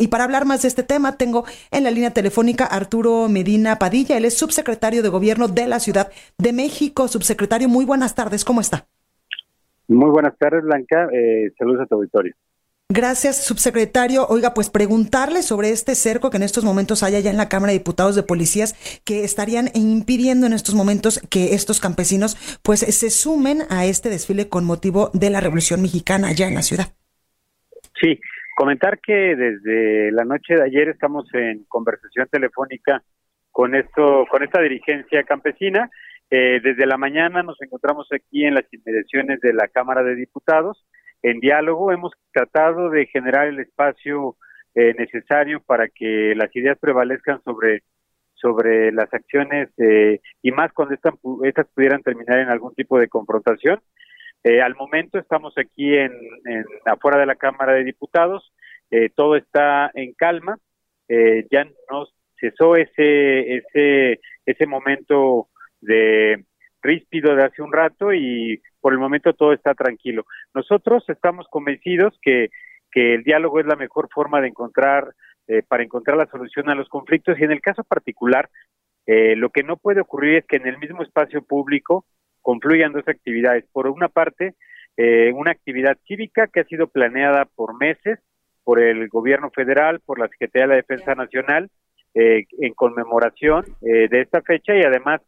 Y para hablar más de este tema, tengo en la línea telefónica Arturo Medina Padilla. Él es subsecretario de Gobierno de la Ciudad de México. Subsecretario, muy buenas tardes. ¿Cómo está? Muy buenas tardes, Blanca. Eh, saludos a tu auditorio. Gracias, subsecretario. Oiga, pues preguntarle sobre este cerco que en estos momentos hay allá en la Cámara de Diputados de Policías que estarían impidiendo en estos momentos que estos campesinos pues se sumen a este desfile con motivo de la Revolución Mexicana allá en la ciudad. Sí, comentar que desde la noche de ayer estamos en conversación telefónica con esto, con esta dirigencia campesina. Eh, desde la mañana nos encontramos aquí en las inmediaciones de la Cámara de Diputados en diálogo. Hemos tratado de generar el espacio eh, necesario para que las ideas prevalezcan sobre sobre las acciones eh, y más cuando estas, estas pudieran terminar en algún tipo de confrontación. Eh, al momento estamos aquí en, en, afuera de la Cámara de Diputados, todo está en calma, ya nos cesó ese ese ese momento de ríspido de hace un rato y por el momento todo está tranquilo. Nosotros estamos convencidos que, que el diálogo es la mejor forma de encontrar, eh, para encontrar la solución a los conflictos y en el caso particular, eh, lo que no puede ocurrir es que en el mismo espacio público confluyan dos actividades. Por una parte, eh, una actividad cívica que ha sido planeada por meses por el gobierno federal, por la Secretaría de la Defensa Nacional, en conmemoración de esta fecha y además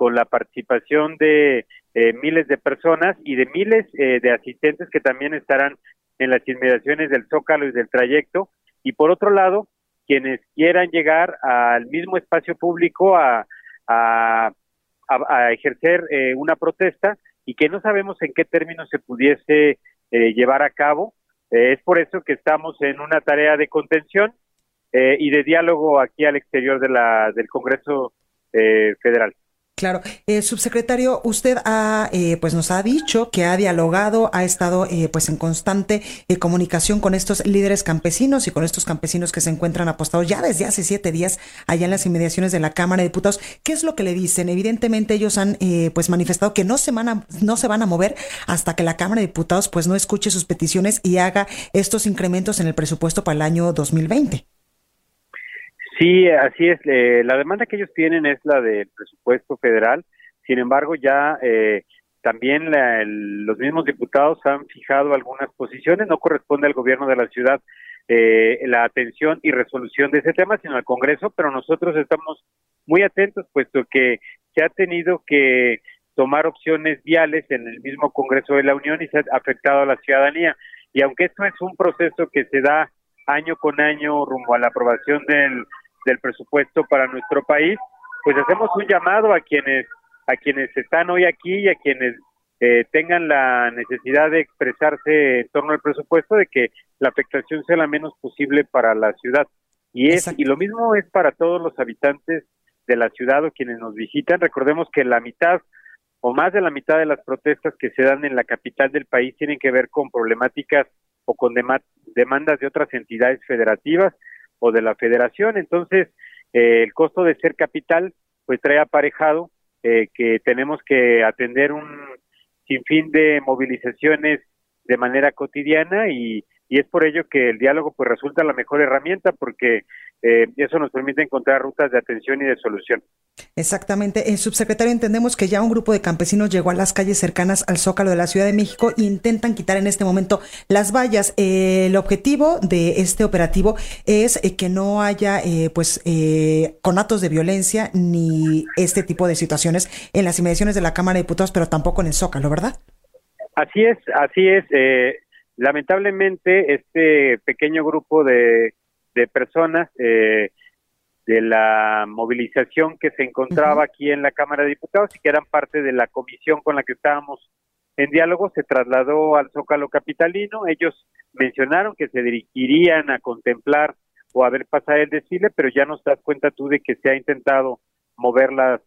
con la participación de eh, miles de personas y de miles eh, de asistentes que también estarán en las inmediaciones del Zócalo y del trayecto. Y por otro lado, quienes quieran llegar al mismo espacio público a, a, a, ejercer eh, una protesta y que no sabemos en qué términos se pudiese llevar a cabo. es por eso que estamos en una tarea de contención y de diálogo aquí al exterior de la, del Congreso Federal. Claro, eh, subsecretario, usted ha, eh, pues nos ha dicho que ha dialogado, ha estado, eh, pues en constante eh, comunicación con estos líderes campesinos y con estos campesinos que se encuentran apostados ya desde hace siete días allá en las inmediaciones de la Cámara de Diputados. ¿Qué es lo que le dicen? Evidentemente ellos han, pues manifestado que no se van a, no se van a mover hasta que la Cámara de Diputados, pues no escuche sus peticiones y haga estos incrementos en el presupuesto para el año 2020. Sí, así es. Eh, la demanda que ellos tienen es la del presupuesto federal. Sin embargo, ya eh, también la, el, los mismos diputados han fijado algunas posiciones. No corresponde al gobierno de la ciudad eh, la atención y resolución de ese tema, sino al Congreso. Pero nosotros estamos muy atentos, puesto que se ha tenido que tomar opciones viales en el mismo Congreso de la Unión y se ha afectado a la ciudadanía. Y aunque esto es un proceso que se da año con año rumbo a la aprobación del del presupuesto para nuestro país, pues hacemos un llamado a quienes a quienes están hoy aquí y a quienes eh, tengan la necesidad de expresarse en torno al presupuesto de que la afectación sea la menos posible para la ciudad. Y es y lo mismo es para todos los habitantes de la ciudad o quienes nos visitan. Recordemos que la mitad o más de la mitad de las protestas que se dan en la capital del país tienen que ver con problemáticas o con demandas de otras entidades federativas o de la federación. Entonces, eh, el costo de ser capital, pues trae aparejado eh, que tenemos que atender un sinfín de movilizaciones de manera cotidiana y, y es por ello que el diálogo pues resulta la mejor herramienta porque eh, eso nos permite encontrar rutas de atención y de solución. Exactamente. En subsecretario, entendemos que ya un grupo de campesinos llegó a las calles cercanas al Zócalo de la Ciudad de México e intentan quitar en este momento las vallas. Eh, el objetivo de este operativo es eh, que no haya eh, pues eh, conatos de violencia ni este tipo de situaciones en las inmediaciones de la Cámara de Diputados, pero tampoco en el Zócalo, ¿verdad? Así es, así es. lamentablemente, este pequeño grupo de de personas eh, de la movilización que se encontraba aquí en la Cámara de Diputados y que eran parte de la comisión con la que estábamos en diálogo se trasladó al Zócalo Capitalino. Ellos mencionaron que se dirigirían a contemplar o a ver pasar el desfile, pero ya nos das cuenta tú de que se ha intentado mover las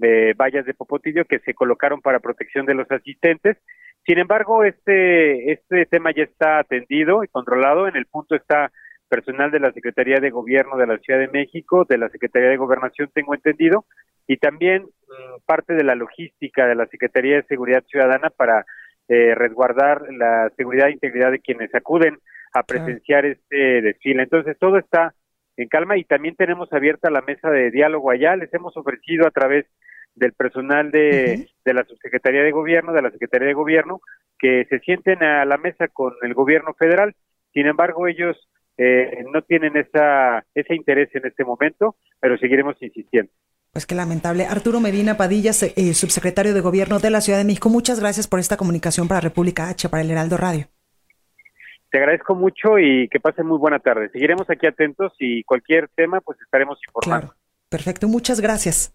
eh, vallas de Popotillo que se colocaron para protección de los asistentes. Sin embargo, este, este tema ya está atendido y controlado. En el punto está personal de la Secretaría de Gobierno de la Ciudad de México, de la Secretaría de Gobernación, tengo entendido, y también mm, parte de la logística de la Secretaría de Seguridad Ciudadana para eh, resguardar la seguridad e integridad de quienes acuden a presenciar este desfile. Entonces, todo está en calma y también tenemos abierta la mesa de diálogo allá. Les hemos ofrecido a través del personal de, de la Subsecretaría de Gobierno, de la Secretaría de Gobierno, que se sienten a la mesa con el gobierno federal. Sin embargo, ellos eh, no tienen esa, ese interés en este momento, pero seguiremos insistiendo. Pues qué lamentable. Arturo Medina Padilla, eh, subsecretario de Gobierno de la Ciudad de México, muchas gracias por esta comunicación para República H, para el Heraldo Radio. Te agradezco mucho y que pasen muy buena tarde. Seguiremos aquí atentos y cualquier tema, pues estaremos informando. Claro. Perfecto, muchas gracias.